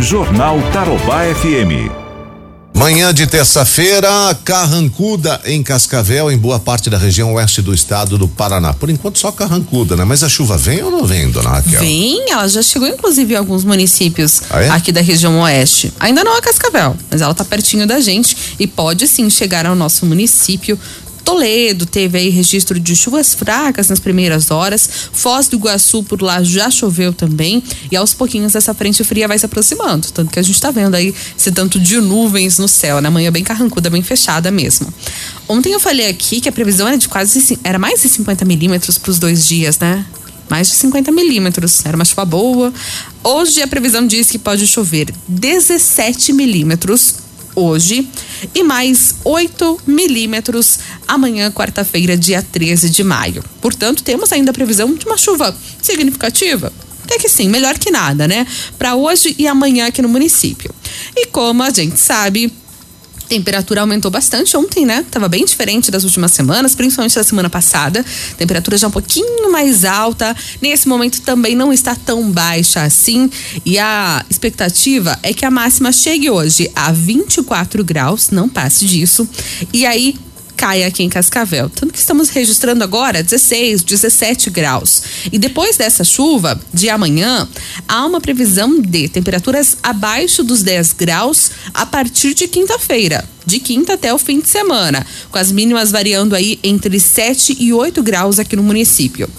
Jornal Tarobá FM. Manhã de terça-feira, carrancuda em Cascavel, em boa parte da região oeste do estado do Paraná. Por enquanto só carrancuda, né? Mas a chuva vem ou não vem, dona Raquel? Vem, ela já chegou inclusive em alguns municípios Ah, é? aqui da região oeste. Ainda não a Cascavel, mas ela tá pertinho da gente e pode sim chegar ao nosso município. Toledo teve aí registro de chuvas fracas nas primeiras horas. Foz do Iguaçu por lá já choveu também. E aos pouquinhos essa frente fria vai se aproximando. Tanto que a gente tá vendo aí esse tanto de nuvens no céu, né? Manhã bem carrancuda, bem fechada mesmo. Ontem eu falei aqui que a previsão era de quase. Era mais de 50 milímetros para os dois dias, né? mais de 50 milímetros. Era uma chuva boa. Hoje a previsão diz que pode chover 17 milímetros hoje e mais 8 milímetros amanhã, quarta-feira, dia 13 de maio. Portanto, temos ainda a previsão de uma chuva significativa. Até que sim, melhor que nada, né? Para hoje e amanhã aqui no município. E como a gente sabe, Temperatura aumentou bastante ontem, né? Tava bem diferente das últimas semanas, principalmente da semana passada. Temperatura já um pouquinho mais alta. Nesse momento também não está tão baixa assim. E a expectativa é que a máxima chegue hoje a 24 graus, não passe disso. E aí cai aqui em Cascavel. Tanto que estamos registrando agora 16, 17 graus. E depois dessa chuva, de amanhã, há uma previsão de temperaturas abaixo dos 10 graus a partir de quinta-feira. De quinta até o fim de semana, com as mínimas variando aí entre 7 e 8 graus aqui no município.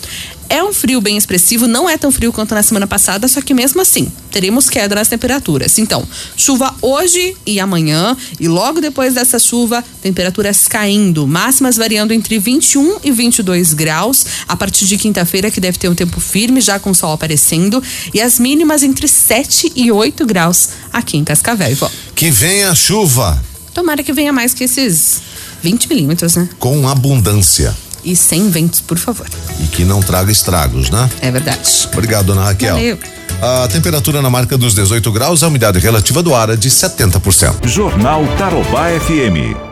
É um frio bem expressivo, não é tão frio quanto na semana passada, só que mesmo assim, teremos queda nas temperaturas. Então, chuva hoje e amanhã, e logo depois dessa chuva, temperaturas caindo, máximas variando entre 21 e 22 graus, a partir de quinta-feira, que deve ter um tempo firme, já com o sol aparecendo, e as mínimas entre 7 e 8 graus aqui em Cascavel. Ivó. Que venha chuva Tomara que venha mais que esses 20 milímetros, né? com abundância E sem ventos, por favor. e que não traga estragos, né? É verdade. Obrigado, dona Raquel. Valeu. A temperatura na marca dos 18 graus, a umidade relativa do ar é de 70%. Jornal Tarobá FM.